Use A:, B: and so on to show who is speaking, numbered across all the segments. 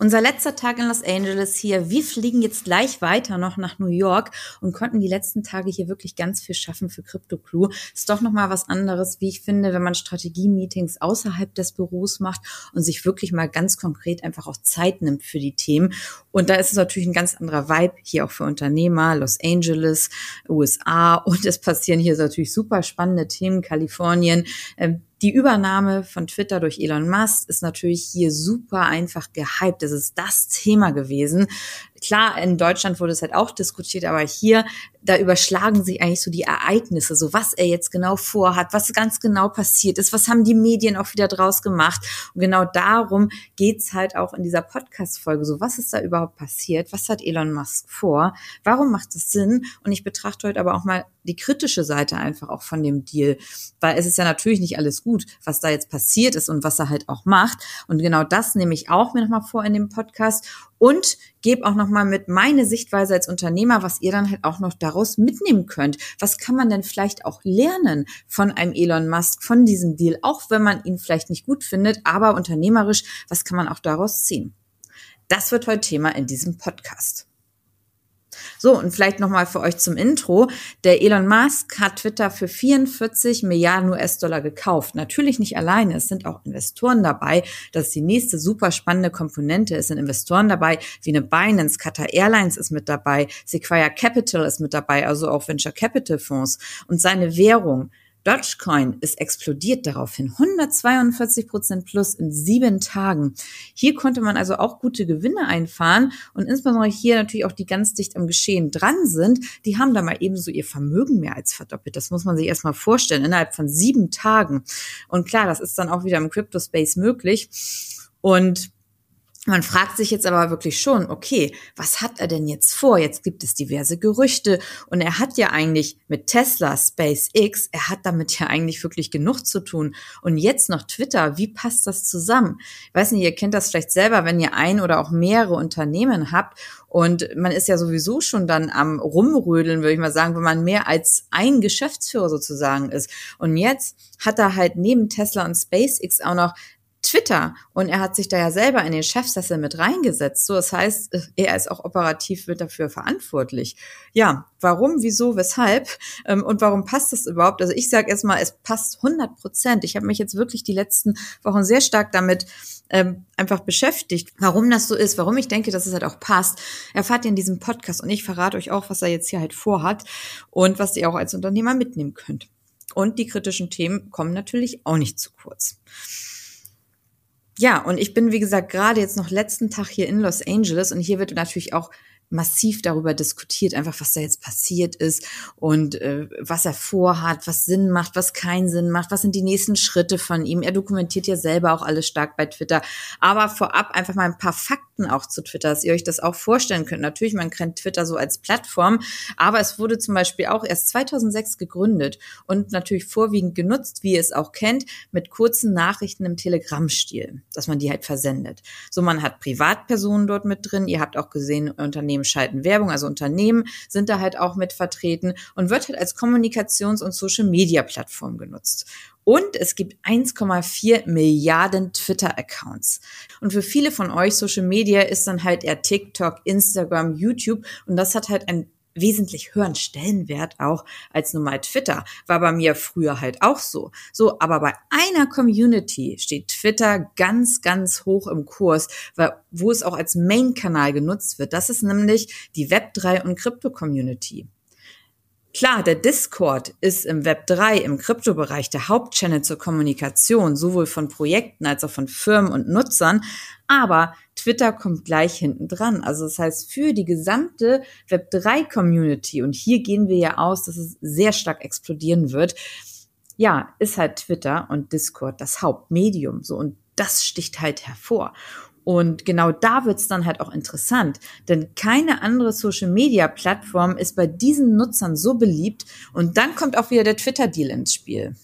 A: Unser letzter Tag in Los Angeles hier. Wir fliegen jetzt gleich weiter noch nach New York und konnten die letzten Tage hier wirklich ganz viel schaffen für Crypto Crew. Ist doch noch mal was anderes, wie ich finde, wenn man Strategie-Meetings außerhalb des Büros macht und sich wirklich mal ganz konkret einfach auch Zeit nimmt für die Themen. Und da ist es natürlich ein ganz anderer Vibe hier auch für Unternehmer, Los Angeles, USA und es passieren hier natürlich super spannende Themen, Kalifornien. Ähm, die Übernahme von Twitter durch Elon Musk ist natürlich hier super einfach gehypt. Das ist das Thema gewesen. Klar, in Deutschland wurde es halt auch diskutiert, aber hier, da überschlagen sich eigentlich so die Ereignisse, so was er jetzt genau vorhat, was ganz genau passiert ist, was haben die Medien auch wieder draus gemacht. Und genau darum geht's halt auch in dieser Podcast-Folge. So, was ist da überhaupt passiert? Was hat Elon Musk vor? Warum macht es Sinn? Und ich betrachte heute aber auch mal die kritische Seite einfach auch von dem Deal, weil es ist ja natürlich nicht alles gut, was da jetzt passiert ist und was er halt auch macht. Und genau das nehme ich auch mir nochmal vor in dem Podcast und gebe auch nochmal mit meine Sichtweise als Unternehmer, was ihr dann halt auch noch daraus mitnehmen könnt. Was kann man denn vielleicht auch lernen von einem Elon Musk, von diesem Deal, auch wenn man ihn vielleicht nicht gut findet, aber unternehmerisch, was kann man auch daraus ziehen? Das wird heute Thema in diesem Podcast. So, und vielleicht nochmal für euch zum Intro. Der Elon Musk hat Twitter für 44 Milliarden US-Dollar gekauft. Natürlich nicht alleine. Es sind auch Investoren dabei. Das ist die nächste super spannende Komponente. Es sind Investoren dabei, wie eine Binance, Qatar Airlines ist mit dabei, Sequoia Capital ist mit dabei, also auch Venture Capital Fonds. Und seine Währung, Dogecoin ist explodiert daraufhin. 142 Prozent plus in sieben Tagen. Hier konnte man also auch gute Gewinne einfahren und insbesondere hier natürlich auch die ganz dicht am Geschehen dran sind, die haben da mal ebenso ihr Vermögen mehr als verdoppelt. Das muss man sich erstmal vorstellen, innerhalb von sieben Tagen. Und klar, das ist dann auch wieder im Crypto-Space möglich. Und man fragt sich jetzt aber wirklich schon, okay, was hat er denn jetzt vor? Jetzt gibt es diverse Gerüchte und er hat ja eigentlich mit Tesla, SpaceX, er hat damit ja eigentlich wirklich genug zu tun. Und jetzt noch Twitter, wie passt das zusammen? Ich weiß nicht, ihr kennt das vielleicht selber, wenn ihr ein oder auch mehrere Unternehmen habt und man ist ja sowieso schon dann am Rumrödeln, würde ich mal sagen, wenn man mehr als ein Geschäftsführer sozusagen ist. Und jetzt hat er halt neben Tesla und SpaceX auch noch Twitter und er hat sich da ja selber in den Chefsessel mit reingesetzt. So, das heißt, er ist auch operativ mit dafür verantwortlich. Ja, warum, wieso, weshalb ähm, und warum passt das überhaupt? Also ich sage erstmal, es passt 100 Prozent. Ich habe mich jetzt wirklich die letzten Wochen sehr stark damit ähm, einfach beschäftigt, warum das so ist, warum ich denke, dass es halt auch passt. Erfahrt ihr in diesem Podcast und ich verrate euch auch, was er jetzt hier halt vorhat und was ihr auch als Unternehmer mitnehmen könnt. Und die kritischen Themen kommen natürlich auch nicht zu kurz. Ja, und ich bin, wie gesagt, gerade jetzt noch letzten Tag hier in Los Angeles und hier wird natürlich auch massiv darüber diskutiert, einfach was da jetzt passiert ist und äh, was er vorhat, was Sinn macht, was keinen Sinn macht, was sind die nächsten Schritte von ihm. Er dokumentiert ja selber auch alles stark bei Twitter. Aber vorab einfach mal ein paar Fakten auch zu Twitter, dass ihr euch das auch vorstellen könnt. Natürlich, man kennt Twitter so als Plattform, aber es wurde zum Beispiel auch erst 2006 gegründet und natürlich vorwiegend genutzt, wie ihr es auch kennt, mit kurzen Nachrichten im Telegram-Stil, dass man die halt versendet. So, man hat Privatpersonen dort mit drin. Ihr habt auch gesehen, Unternehmen Unternehmen schalten Werbung, also Unternehmen sind da halt auch mit vertreten und wird halt als Kommunikations- und Social-Media-Plattform genutzt. Und es gibt 1,4 Milliarden Twitter-Accounts. Und für viele von euch Social Media ist dann halt eher TikTok, Instagram, YouTube. Und das hat halt ein wesentlich höheren Stellenwert auch als normal Twitter. War bei mir früher halt auch so. So, aber bei einer Community steht Twitter ganz, ganz hoch im Kurs, weil, wo es auch als Main-Kanal genutzt wird. Das ist nämlich die Web3 und Krypto-Community. Klar, der Discord ist im Web 3, im Kryptobereich der Hauptchannel zur Kommunikation, sowohl von Projekten als auch von Firmen und Nutzern. Aber Twitter kommt gleich hinten dran. Also das heißt, für die gesamte Web 3 Community, und hier gehen wir ja aus, dass es sehr stark explodieren wird, ja, ist halt Twitter und Discord das Hauptmedium. So, und das sticht halt hervor. Und genau da wird's dann halt auch interessant, denn keine andere Social-Media-Plattform ist bei diesen Nutzern so beliebt. Und dann kommt auch wieder der Twitter-Deal ins Spiel.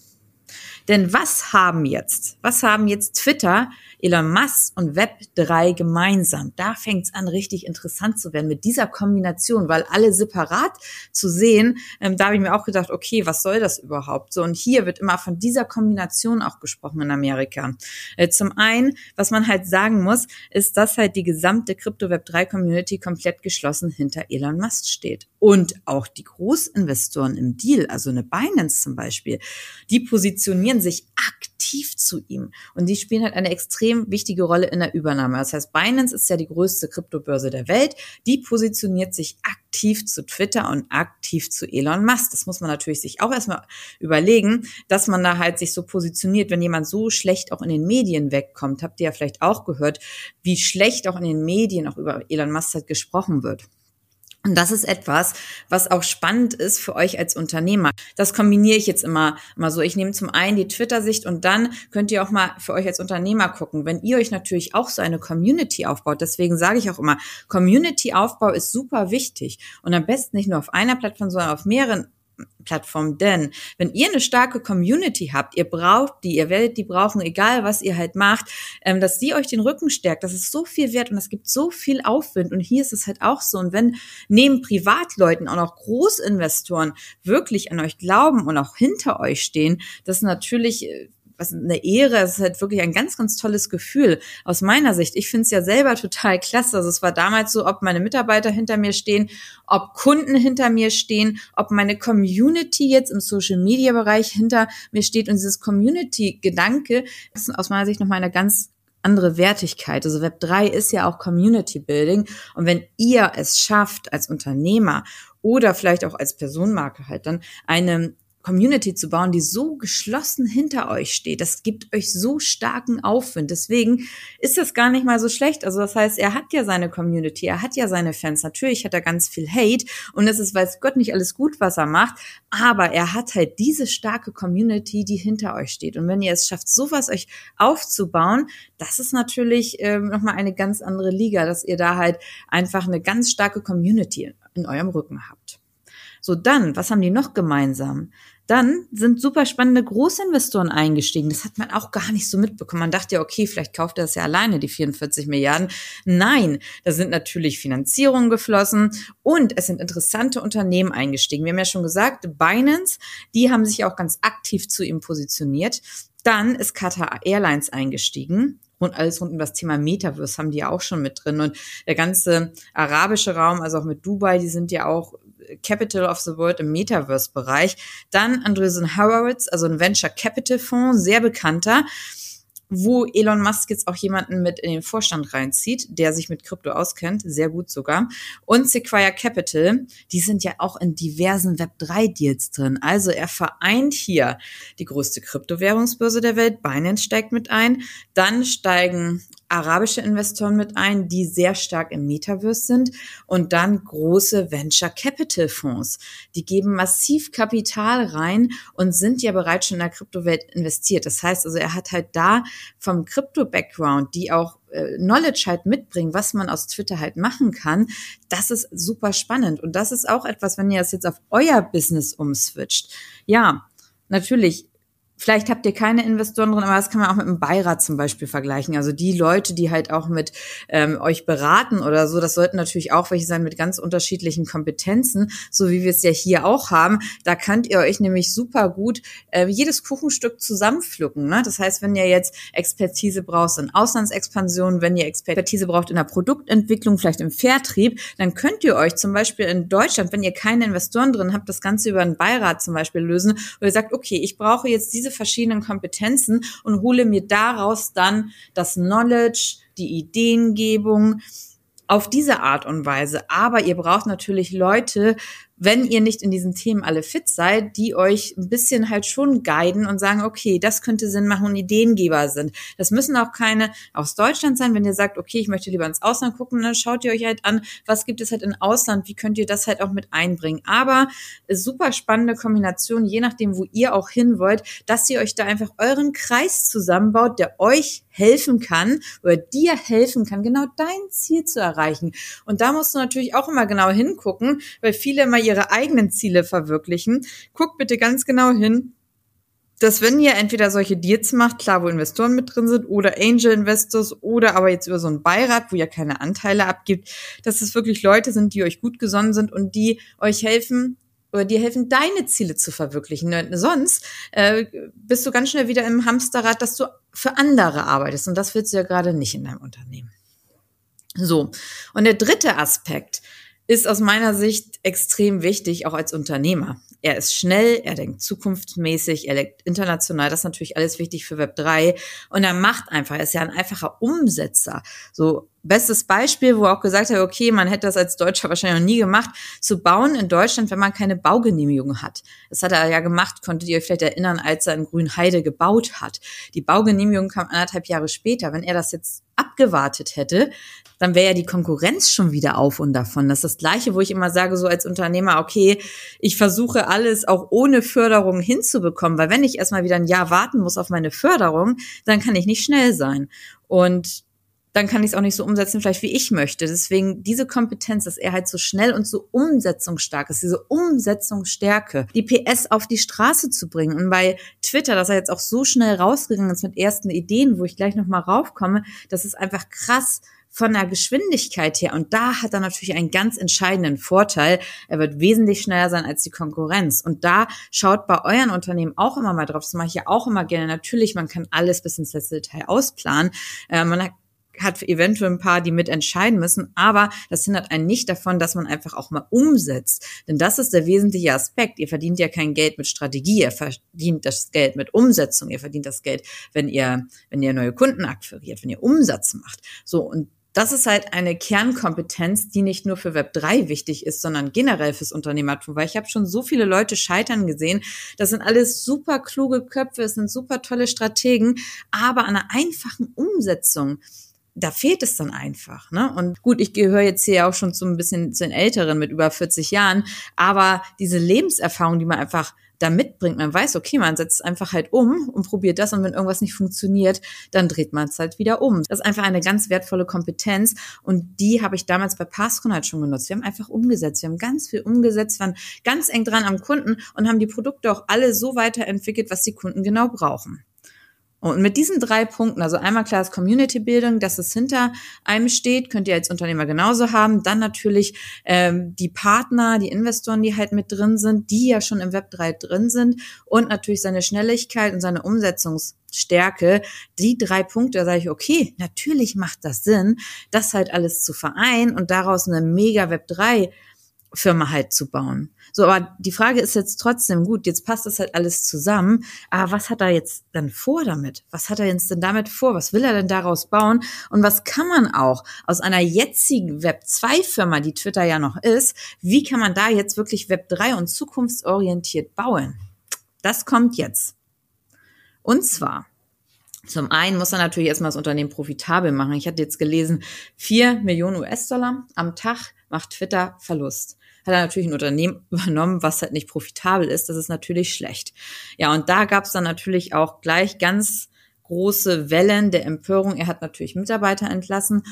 A: Denn was haben jetzt, was haben jetzt Twitter, Elon Musk und Web3 gemeinsam? Da fängt es an, richtig interessant zu werden mit dieser Kombination, weil alle separat zu sehen, ähm, da habe ich mir auch gedacht, okay, was soll das überhaupt? So, und hier wird immer von dieser Kombination auch gesprochen in Amerika. Äh, zum einen, was man halt sagen muss, ist, dass halt die gesamte Crypto-Web3-Community komplett geschlossen hinter Elon Musk steht. Und auch die Großinvestoren im Deal, also eine Binance zum Beispiel, die positionieren sich aktiv zu ihm. Und die spielen halt eine extrem wichtige Rolle in der Übernahme. Das heißt, Binance ist ja die größte Kryptobörse der Welt. Die positioniert sich aktiv zu Twitter und aktiv zu Elon Musk. Das muss man natürlich sich auch erstmal überlegen, dass man da halt sich so positioniert, wenn jemand so schlecht auch in den Medien wegkommt. Habt ihr ja vielleicht auch gehört, wie schlecht auch in den Medien auch über Elon Musk halt gesprochen wird. Und das ist etwas, was auch spannend ist für euch als Unternehmer. Das kombiniere ich jetzt immer, immer so. Ich nehme zum einen die Twitter-Sicht und dann könnt ihr auch mal für euch als Unternehmer gucken. Wenn ihr euch natürlich auch so eine Community aufbaut, deswegen sage ich auch immer, Community-Aufbau ist super wichtig. Und am besten nicht nur auf einer Plattform, sondern auf mehreren Plattform. Denn wenn ihr eine starke Community habt, ihr braucht die, ihr werdet die brauchen, egal was ihr halt macht, ähm, dass die euch den Rücken stärkt, das ist so viel wert und es gibt so viel Aufwind. Und hier ist es halt auch so. Und wenn neben Privatleuten auch noch Großinvestoren wirklich an euch glauben und auch hinter euch stehen, das natürlich äh, was eine Ehre, es ist halt wirklich ein ganz, ganz tolles Gefühl aus meiner Sicht. Ich finde es ja selber total klasse. Also es war damals so, ob meine Mitarbeiter hinter mir stehen, ob Kunden hinter mir stehen, ob meine Community jetzt im Social Media Bereich hinter mir steht und dieses Community Gedanke ist aus meiner Sicht nochmal eine ganz andere Wertigkeit. Also Web 3 ist ja auch Community Building. Und wenn ihr es schafft als Unternehmer oder vielleicht auch als Personenmarke halt dann eine Community zu bauen, die so geschlossen hinter euch steht. Das gibt euch so starken Aufwind. Deswegen ist das gar nicht mal so schlecht. Also das heißt, er hat ja seine Community, er hat ja seine Fans. Natürlich hat er ganz viel Hate und es ist, weiß Gott, nicht alles gut, was er macht. Aber er hat halt diese starke Community, die hinter euch steht. Und wenn ihr es schafft, sowas euch aufzubauen, das ist natürlich ähm, nochmal eine ganz andere Liga, dass ihr da halt einfach eine ganz starke Community in eurem Rücken habt. So, dann, was haben die noch gemeinsam? Dann sind super spannende Großinvestoren eingestiegen. Das hat man auch gar nicht so mitbekommen. Man dachte ja, okay, vielleicht kauft er das ja alleine, die 44 Milliarden. Nein, da sind natürlich Finanzierungen geflossen und es sind interessante Unternehmen eingestiegen. Wir haben ja schon gesagt, Binance, die haben sich auch ganz aktiv zu ihm positioniert. Dann ist Qatar Airlines eingestiegen und alles rund um das Thema Metaverse haben die ja auch schon mit drin. Und der ganze arabische Raum, also auch mit Dubai, die sind ja auch Capital of the World im Metaverse-Bereich. Dann Andreessen Horowitz, also ein Venture Capital Fonds, sehr bekannter wo Elon Musk jetzt auch jemanden mit in den Vorstand reinzieht, der sich mit Krypto auskennt, sehr gut sogar. Und Sequoia Capital, die sind ja auch in diversen Web3-Deals drin. Also er vereint hier die größte Kryptowährungsbörse der Welt, Binance steigt mit ein, dann steigen arabische Investoren mit ein, die sehr stark im Metaverse sind und dann große Venture Capital Fonds. Die geben massiv Kapital rein und sind ja bereits schon in der Kryptowelt investiert. Das heißt also, er hat halt da vom Krypto-Background, die auch äh, Knowledge halt mitbringen, was man aus Twitter halt machen kann, das ist super spannend. Und das ist auch etwas, wenn ihr das jetzt auf euer Business umswitcht. Ja, natürlich Vielleicht habt ihr keine Investoren drin, aber das kann man auch mit einem Beirat zum Beispiel vergleichen. Also die Leute, die halt auch mit ähm, euch beraten oder so, das sollten natürlich auch welche sein mit ganz unterschiedlichen Kompetenzen, so wie wir es ja hier auch haben. Da könnt ihr euch nämlich super gut äh, jedes Kuchenstück zusammenpflücken. Ne? Das heißt, wenn ihr jetzt Expertise braucht in Auslandsexpansion, wenn ihr Expertise braucht in der Produktentwicklung, vielleicht im Vertrieb, dann könnt ihr euch zum Beispiel in Deutschland, wenn ihr keine Investoren drin habt, das Ganze über einen Beirat zum Beispiel lösen, wo ihr sagt, okay, ich brauche jetzt diese diese verschiedenen Kompetenzen und hole mir daraus dann das Knowledge, die Ideengebung auf diese Art und Weise. Aber ihr braucht natürlich Leute, wenn ihr nicht in diesen Themen alle fit seid, die euch ein bisschen halt schon guiden und sagen, okay, das könnte Sinn machen und Ideengeber sind. Das müssen auch keine aus Deutschland sein. Wenn ihr sagt, okay, ich möchte lieber ins Ausland gucken, dann schaut ihr euch halt an, was gibt es halt im Ausland, wie könnt ihr das halt auch mit einbringen. Aber super spannende Kombination, je nachdem, wo ihr auch hin wollt, dass ihr euch da einfach euren Kreis zusammenbaut, der euch helfen kann oder dir helfen kann, genau dein Ziel zu erreichen. Und da musst du natürlich auch immer genau hingucken, weil viele immer ihre eigenen Ziele verwirklichen. Guck bitte ganz genau hin, dass wenn ihr entweder solche Deals macht, klar, wo Investoren mit drin sind, oder Angel Investors, oder aber jetzt über so einen Beirat, wo ihr keine Anteile abgibt, dass es wirklich Leute sind, die euch gut gesonnen sind und die euch helfen, oder dir helfen, deine Ziele zu verwirklichen. Sonst äh, bist du ganz schnell wieder im Hamsterrad, dass du für andere arbeitest. Und das willst du ja gerade nicht in deinem Unternehmen. So. Und der dritte Aspekt ist aus meiner Sicht extrem wichtig, auch als Unternehmer. Er ist schnell, er denkt zukunftsmäßig, er denkt international, das ist natürlich alles wichtig für Web 3 und er macht einfach, er ist ja ein einfacher Umsetzer. So bestes Beispiel, wo er auch gesagt hat, okay, man hätte das als Deutscher wahrscheinlich noch nie gemacht, zu bauen in Deutschland, wenn man keine Baugenehmigung hat. Das hat er ja gemacht, konntet ihr euch vielleicht erinnern, als er in Grünheide gebaut hat. Die Baugenehmigung kam anderthalb Jahre später. Wenn er das jetzt abgewartet hätte, dann wäre ja die Konkurrenz schon wieder auf und davon. Das ist das Gleiche, wo ich immer sage, so als Unternehmer, okay, ich versuche alles auch ohne Förderung hinzubekommen, weil wenn ich erstmal wieder ein Jahr warten muss auf meine Förderung, dann kann ich nicht schnell sein. Und dann kann ich es auch nicht so umsetzen, vielleicht wie ich möchte. Deswegen diese Kompetenz, dass er halt so schnell und so umsetzungsstark ist, diese Umsetzungsstärke, die PS auf die Straße zu bringen. Und bei Twitter, dass er jetzt auch so schnell rausgegangen ist mit ersten Ideen, wo ich gleich nochmal raufkomme, das ist einfach krass von der Geschwindigkeit her. Und da hat er natürlich einen ganz entscheidenden Vorteil. Er wird wesentlich schneller sein als die Konkurrenz. Und da schaut bei euren Unternehmen auch immer mal drauf. Das mache ich ja auch immer gerne. Natürlich, man kann alles bis ins letzte Detail ausplanen. Äh, man hat eventuell ein paar, die mitentscheiden müssen, aber das hindert einen nicht davon, dass man einfach auch mal umsetzt. Denn das ist der wesentliche Aspekt. Ihr verdient ja kein Geld mit Strategie, ihr verdient das Geld mit Umsetzung, ihr verdient das Geld, wenn ihr, wenn ihr neue Kunden akquiriert, wenn ihr Umsatz macht. So, und das ist halt eine Kernkompetenz, die nicht nur für Web 3 wichtig ist, sondern generell fürs Unternehmertum, weil ich habe schon so viele Leute scheitern gesehen. Das sind alles super kluge Köpfe, es sind super tolle Strategen, aber an einer einfachen Umsetzung da fehlt es dann einfach. Ne? Und gut, ich gehöre jetzt hier auch schon zu ein bisschen zu den Älteren mit über 40 Jahren, aber diese Lebenserfahrung, die man einfach da mitbringt, man weiß, okay, man setzt einfach halt um und probiert das und wenn irgendwas nicht funktioniert, dann dreht man es halt wieder um. Das ist einfach eine ganz wertvolle Kompetenz und die habe ich damals bei Passcon halt schon genutzt. Wir haben einfach umgesetzt, wir haben ganz viel umgesetzt, waren ganz eng dran am Kunden und haben die Produkte auch alle so weiterentwickelt, was die Kunden genau brauchen. Und mit diesen drei Punkten, also einmal klar ist Community Building, dass es hinter einem steht, könnt ihr als Unternehmer genauso haben. Dann natürlich ähm, die Partner, die Investoren, die halt mit drin sind, die ja schon im Web 3 drin sind und natürlich seine Schnelligkeit und seine Umsetzungsstärke. Die drei Punkte, da sage ich, okay, natürlich macht das Sinn, das halt alles zu vereinen und daraus eine mega Web 3 Firma halt zu bauen. So, aber die Frage ist jetzt trotzdem, gut, jetzt passt das halt alles zusammen, aber was hat er jetzt dann vor damit? Was hat er jetzt denn damit vor? Was will er denn daraus bauen? Und was kann man auch aus einer jetzigen Web2-Firma, die Twitter ja noch ist, wie kann man da jetzt wirklich Web3 und zukunftsorientiert bauen? Das kommt jetzt. Und zwar, zum einen muss er natürlich erstmal das Unternehmen profitabel machen. Ich hatte jetzt gelesen, vier Millionen US-Dollar am Tag macht Twitter Verlust hat er natürlich ein Unternehmen übernommen, was halt nicht profitabel ist. Das ist natürlich schlecht. Ja, und da gab es dann natürlich auch gleich ganz große Wellen der Empörung. Er hat natürlich Mitarbeiter entlassen.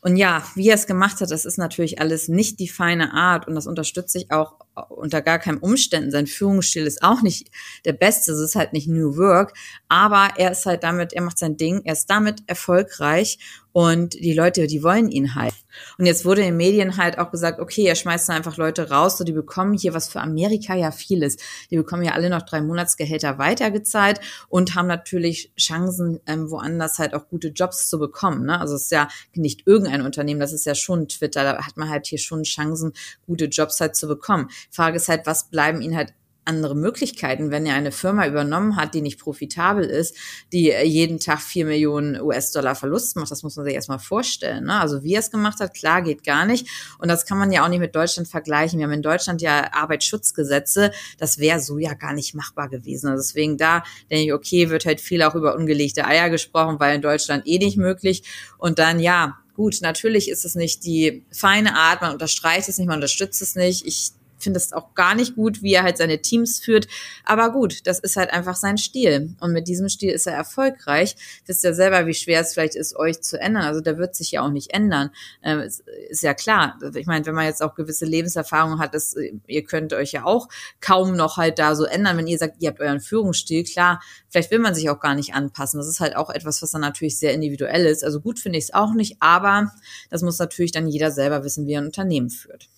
A: Und ja, wie er es gemacht hat, das ist natürlich alles nicht die feine Art und das unterstütze ich auch unter gar keinen Umständen. Sein Führungsstil ist auch nicht der beste, es ist halt nicht New Work, aber er ist halt damit, er macht sein Ding, er ist damit erfolgreich und die Leute, die wollen ihn halt. Und jetzt wurde in den Medien halt auch gesagt, okay, er schmeißt einfach Leute raus, so die bekommen hier, was für Amerika ja viel ist, die bekommen ja alle noch drei Monatsgehälter weitergezahlt und haben natürlich Chancen, ähm, woanders halt auch gute Jobs zu bekommen. Ne? Also es ist ja nicht irgendein Unternehmen, das ist ja schon Twitter, da hat man halt hier schon Chancen, gute Jobs halt zu bekommen. Frage ist halt, was bleiben ihnen halt andere Möglichkeiten, wenn er eine Firma übernommen hat, die nicht profitabel ist, die äh, jeden Tag vier Millionen US-Dollar Verlust macht. Das muss man sich erstmal vorstellen. Ne? Also wie er es gemacht hat, klar, geht gar nicht. Und das kann man ja auch nicht mit Deutschland vergleichen. Wir haben in Deutschland ja Arbeitsschutzgesetze. Das wäre so ja gar nicht machbar gewesen. Also deswegen da denke ich, okay, wird halt viel auch über ungelegte Eier gesprochen, weil in Deutschland eh nicht möglich. Und dann ja, gut, natürlich ist es nicht die feine Art, man unterstreicht es nicht, man unterstützt es nicht. Ich finde es auch gar nicht gut, wie er halt seine Teams führt. Aber gut, das ist halt einfach sein Stil. Und mit diesem Stil ist er erfolgreich. Wisst ihr selber, wie schwer es vielleicht ist, euch zu ändern. Also der wird sich ja auch nicht ändern. Ähm, ist, ist ja klar. Ich meine, wenn man jetzt auch gewisse Lebenserfahrungen hat, das, ihr könnt euch ja auch kaum noch halt da so ändern. Wenn ihr sagt, ihr habt euren Führungsstil, klar, vielleicht will man sich auch gar nicht anpassen. Das ist halt auch etwas, was dann natürlich sehr individuell ist. Also gut finde ich es auch nicht, aber das muss natürlich dann jeder selber wissen, wie er ein Unternehmen führt.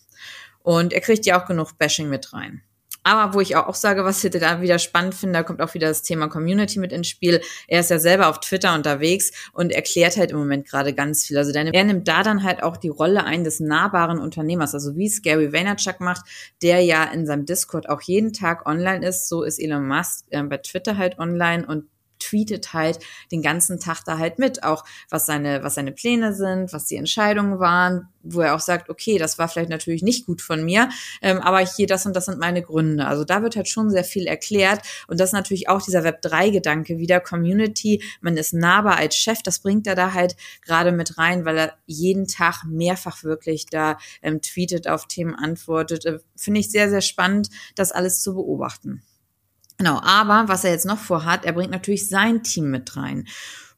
A: Und er kriegt ja auch genug Bashing mit rein. Aber wo ich auch sage, was ich da wieder spannend finde, da kommt auch wieder das Thema Community mit ins Spiel. Er ist ja selber auf Twitter unterwegs und erklärt halt im Moment gerade ganz viel. Also er nimmt da dann halt auch die Rolle ein des nahbaren Unternehmers. Also wie es Gary Vaynerchuk macht, der ja in seinem Discord auch jeden Tag online ist, so ist Elon Musk äh, bei Twitter halt online und tweetet halt den ganzen Tag da halt mit, auch was seine, was seine Pläne sind, was die Entscheidungen waren, wo er auch sagt, okay, das war vielleicht natürlich nicht gut von mir, ähm, aber hier das und das sind meine Gründe. Also da wird halt schon sehr viel erklärt und das ist natürlich auch dieser Web3-Gedanke wieder, Community, man ist nahbar als Chef, das bringt er da halt gerade mit rein, weil er jeden Tag mehrfach wirklich da ähm, tweetet, auf Themen antwortet. Äh, Finde ich sehr, sehr spannend, das alles zu beobachten. Genau, aber was er jetzt noch vorhat, er bringt natürlich sein Team mit rein.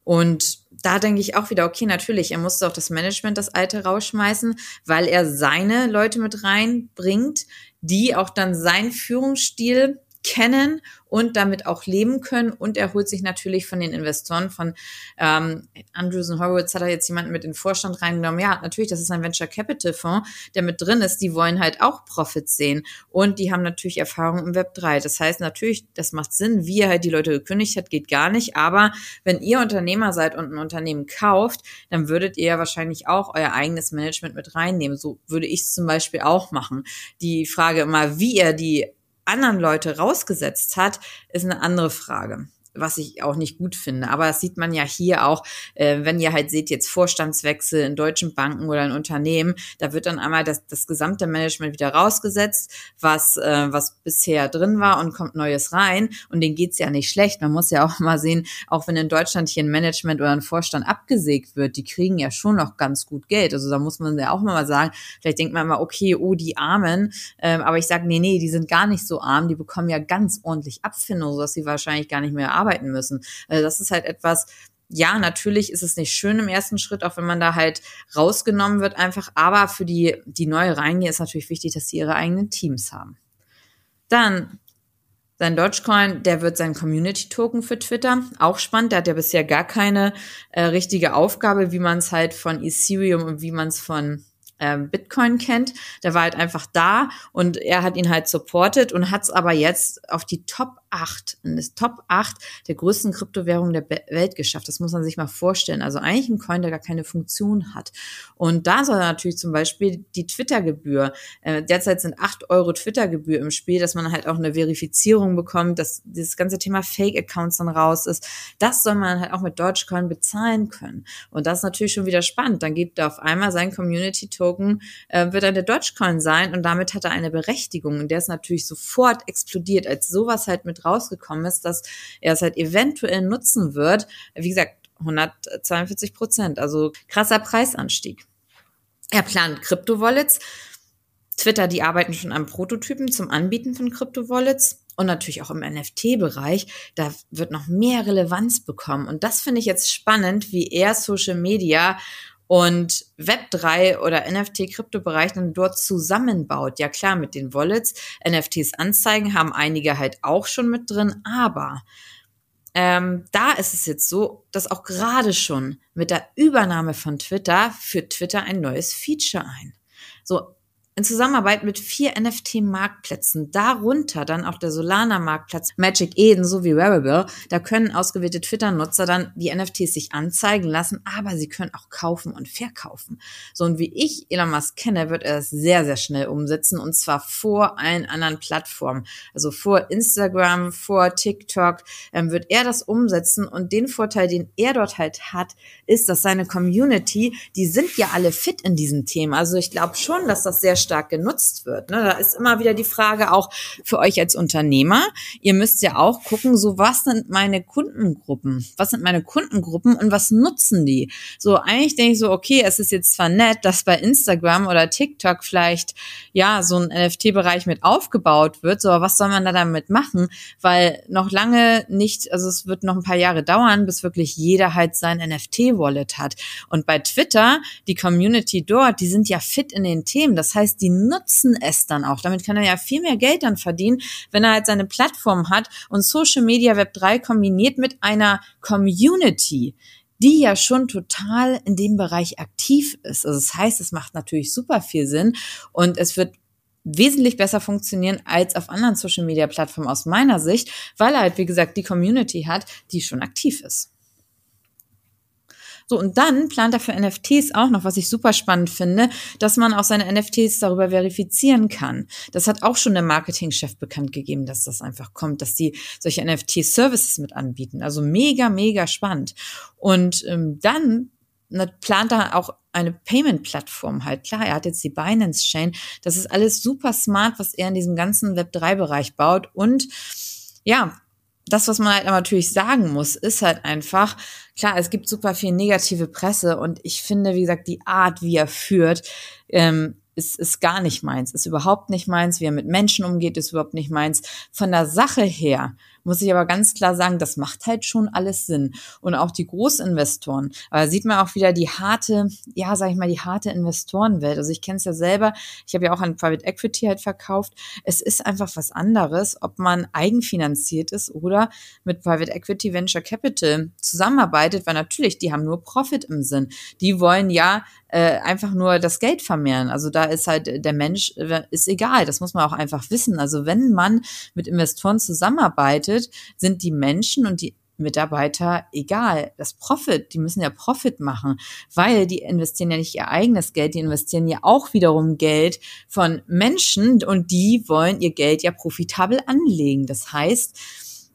A: Und da denke ich auch wieder, okay, natürlich, er musste auch das Management, das alte rausschmeißen, weil er seine Leute mit reinbringt, die auch dann seinen Führungsstil kennen und damit auch leben können. Und er holt sich natürlich von den Investoren, von ähm, Andrews und Horowitz hat er jetzt jemanden mit in den Vorstand reingenommen. Ja, natürlich, das ist ein Venture Capital Fonds, der mit drin ist. Die wollen halt auch Profits sehen. Und die haben natürlich Erfahrung im Web 3. Das heißt natürlich, das macht Sinn, wie er halt die Leute gekündigt hat, geht gar nicht. Aber wenn ihr Unternehmer seid und ein Unternehmen kauft, dann würdet ihr ja wahrscheinlich auch euer eigenes Management mit reinnehmen. So würde ich es zum Beispiel auch machen. Die Frage immer, wie ihr die anderen Leute rausgesetzt hat, ist eine andere Frage was ich auch nicht gut finde. Aber das sieht man ja hier auch, äh, wenn ihr halt seht, jetzt Vorstandswechsel in deutschen Banken oder in Unternehmen, da wird dann einmal das, das gesamte Management wieder rausgesetzt, was, äh, was bisher drin war und kommt Neues rein. Und denen geht's ja nicht schlecht. Man muss ja auch mal sehen, auch wenn in Deutschland hier ein Management oder ein Vorstand abgesägt wird, die kriegen ja schon noch ganz gut Geld. Also da muss man ja auch mal sagen, vielleicht denkt man mal, okay, oh, die Armen. Ähm, aber ich sage, nee, nee, die sind gar nicht so arm. Die bekommen ja ganz ordentlich Abfindung, sodass sie wahrscheinlich gar nicht mehr arbeiten arbeiten müssen. Also das ist halt etwas, ja, natürlich ist es nicht schön im ersten Schritt, auch wenn man da halt rausgenommen wird einfach. Aber für die, die neue Reiniger ist natürlich wichtig, dass sie ihre eigenen Teams haben. Dann sein Dogecoin, der wird sein Community-Token für Twitter. Auch spannend. Der hat ja bisher gar keine äh, richtige Aufgabe, wie man es halt von Ethereum und wie man es von ähm, Bitcoin kennt. Der war halt einfach da und er hat ihn halt supportet und hat es aber jetzt auf die Top 8, in das Top 8 der größten Kryptowährungen der Welt geschafft. Das muss man sich mal vorstellen. Also eigentlich ein Coin, der gar keine Funktion hat. Und da soll natürlich zum Beispiel die Twitter-Gebühr, äh, derzeit sind 8 Euro Twitter-Gebühr im Spiel, dass man halt auch eine Verifizierung bekommt, dass dieses ganze Thema Fake-Accounts dann raus ist. Das soll man halt auch mit Dogecoin bezahlen können. Und das ist natürlich schon wieder spannend. Dann gibt er auf einmal sein Community-Token, äh, wird dann der Dogecoin sein und damit hat er eine Berechtigung. Und der ist natürlich sofort explodiert, als sowas halt mit rausgekommen ist, dass er es halt eventuell nutzen wird. Wie gesagt, 142 Prozent, also krasser Preisanstieg. Er plant Krypto-Wallets. Twitter, die arbeiten schon am Prototypen zum Anbieten von Krypto-Wallets und natürlich auch im NFT-Bereich, da wird noch mehr Relevanz bekommen. Und das finde ich jetzt spannend, wie er Social Media und Web3 oder NFT-Kryptobereich dann dort zusammenbaut. Ja klar, mit den Wallets, NFTs anzeigen haben einige halt auch schon mit drin, aber ähm, da ist es jetzt so, dass auch gerade schon mit der Übernahme von Twitter führt Twitter ein neues Feature ein. So, in Zusammenarbeit mit vier NFT-Marktplätzen, darunter dann auch der Solana-Marktplatz Magic Eden sowie Wearable. Da können ausgewählte Twitter-Nutzer dann die NFTs sich anzeigen lassen, aber sie können auch kaufen und verkaufen. So und wie ich Elon Musk kenne, wird er es sehr, sehr schnell umsetzen und zwar vor allen anderen Plattformen. Also vor Instagram, vor TikTok ähm, wird er das umsetzen und den Vorteil, den er dort halt hat, ist, dass seine Community, die sind ja alle fit in diesem Thema. Also ich glaube schon, dass das sehr stark genutzt wird. Ne? Da ist immer wieder die Frage auch für euch als Unternehmer. Ihr müsst ja auch gucken, so was sind meine Kundengruppen? Was sind meine Kundengruppen und was nutzen die? So eigentlich denke ich so, okay, es ist jetzt zwar nett, dass bei Instagram oder TikTok vielleicht ja so ein NFT-Bereich mit aufgebaut wird, so aber was soll man da damit machen? Weil noch lange nicht, also es wird noch ein paar Jahre dauern, bis wirklich jeder halt sein NFT-Wallet hat. Und bei Twitter, die Community dort, die sind ja fit in den Themen. Das heißt, die nutzen es dann auch. Damit kann er ja viel mehr Geld dann verdienen, wenn er halt seine Plattform hat und Social Media Web 3 kombiniert mit einer Community die ja schon total in dem Bereich aktiv ist. Also das heißt, es macht natürlich super viel Sinn und es wird wesentlich besser funktionieren als auf anderen Social Media Plattformen aus meiner Sicht, weil er halt, wie gesagt, die Community hat, die schon aktiv ist. So, und dann plant er für NFTs auch noch, was ich super spannend finde, dass man auch seine NFTs darüber verifizieren kann. Das hat auch schon der Marketingchef bekannt gegeben, dass das einfach kommt, dass die solche NFT-Services mit anbieten. Also mega, mega spannend. Und ähm, dann plant er auch eine Payment-Plattform halt. Klar, er hat jetzt die Binance-Chain. Das ist alles super smart, was er in diesem ganzen Web3-Bereich baut. Und ja, das, was man halt natürlich sagen muss, ist halt einfach, klar, es gibt super viel negative Presse und ich finde, wie gesagt, die Art, wie er führt, ähm, ist, ist gar nicht meins, ist überhaupt nicht meins, wie er mit Menschen umgeht, ist überhaupt nicht meins. Von der Sache her muss ich aber ganz klar sagen, das macht halt schon alles Sinn. Und auch die Großinvestoren, aber sieht man auch wieder die harte, ja, sag ich mal, die harte Investorenwelt. Also ich kenne es ja selber, ich habe ja auch an Private Equity halt verkauft. Es ist einfach was anderes, ob man eigenfinanziert ist oder mit Private Equity Venture Capital zusammenarbeitet, weil natürlich, die haben nur Profit im Sinn. Die wollen ja äh, einfach nur das Geld vermehren. Also da ist halt der Mensch, äh, ist egal, das muss man auch einfach wissen. Also wenn man mit Investoren zusammenarbeitet, sind die Menschen und die Mitarbeiter egal. Das Profit, die müssen ja Profit machen, weil die investieren ja nicht ihr eigenes Geld, die investieren ja auch wiederum Geld von Menschen und die wollen ihr Geld ja profitabel anlegen. Das heißt,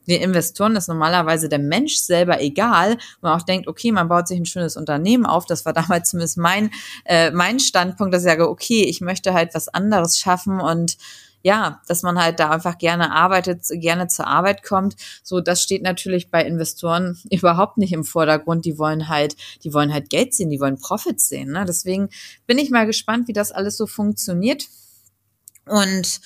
A: den Investoren ist normalerweise der Mensch selber egal. Man auch denkt, okay, man baut sich ein schönes Unternehmen auf. Das war damals zumindest mein, äh, mein Standpunkt, dass ich sage, okay, ich möchte halt was anderes schaffen und ja, dass man halt da einfach gerne arbeitet, gerne zur Arbeit kommt. So, das steht natürlich bei Investoren überhaupt nicht im Vordergrund. Die wollen halt, die wollen halt Geld sehen, die wollen Profits sehen. Ne? Deswegen bin ich mal gespannt, wie das alles so funktioniert. Und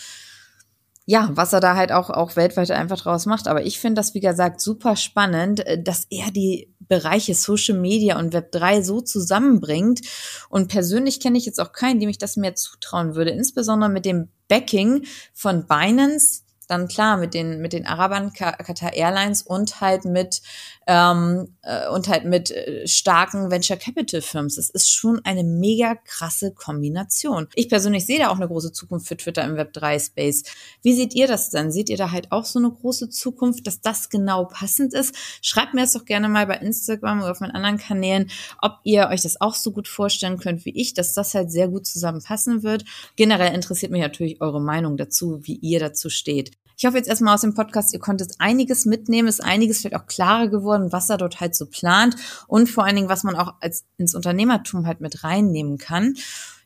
A: ja, was er da halt auch, auch weltweit einfach draus macht. Aber ich finde das, wie gesagt, super spannend, äh, dass er die Bereiche Social Media und Web 3 so zusammenbringt. Und persönlich kenne ich jetzt auch keinen, dem ich das mehr zutrauen würde. Insbesondere mit dem Backing von Binance, dann klar mit den mit den Arabern Qatar Airlines und halt mit ähm, äh, und halt mit äh, starken Venture Capital Firms. Es ist schon eine mega krasse Kombination. Ich persönlich sehe da auch eine große Zukunft für Twitter im Web 3 Space. Wie seht ihr das denn? Seht ihr da halt auch so eine große Zukunft, dass das genau passend ist? Schreibt mir das doch gerne mal bei Instagram oder auf meinen anderen Kanälen, ob ihr euch das auch so gut vorstellen könnt wie ich, dass das halt sehr gut zusammenpassen wird. Generell interessiert mich natürlich eure Meinung dazu, wie ihr dazu steht. Ich hoffe jetzt erstmal aus dem Podcast, ihr konntet einiges mitnehmen, ist einiges vielleicht auch klarer geworden, was er dort halt so plant und vor allen Dingen, was man auch als ins Unternehmertum halt mit reinnehmen kann.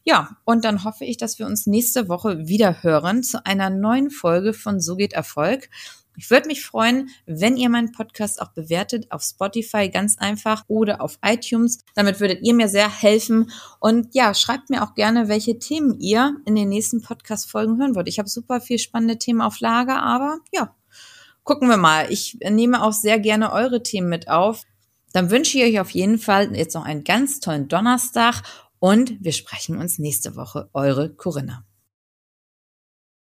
A: Ja, und dann hoffe ich, dass wir uns nächste Woche wieder hören zu einer neuen Folge von So geht Erfolg. Ich würde mich freuen, wenn ihr meinen Podcast auch bewertet auf Spotify ganz einfach oder auf iTunes. Damit würdet ihr mir sehr helfen. Und ja, schreibt mir auch gerne, welche Themen ihr in den nächsten Podcast-Folgen hören wollt. Ich habe super viel spannende Themen auf Lager, aber ja, gucken wir mal. Ich nehme auch sehr gerne eure Themen mit auf. Dann wünsche ich euch auf jeden Fall jetzt noch einen ganz tollen Donnerstag und wir sprechen uns nächste Woche. Eure Corinna.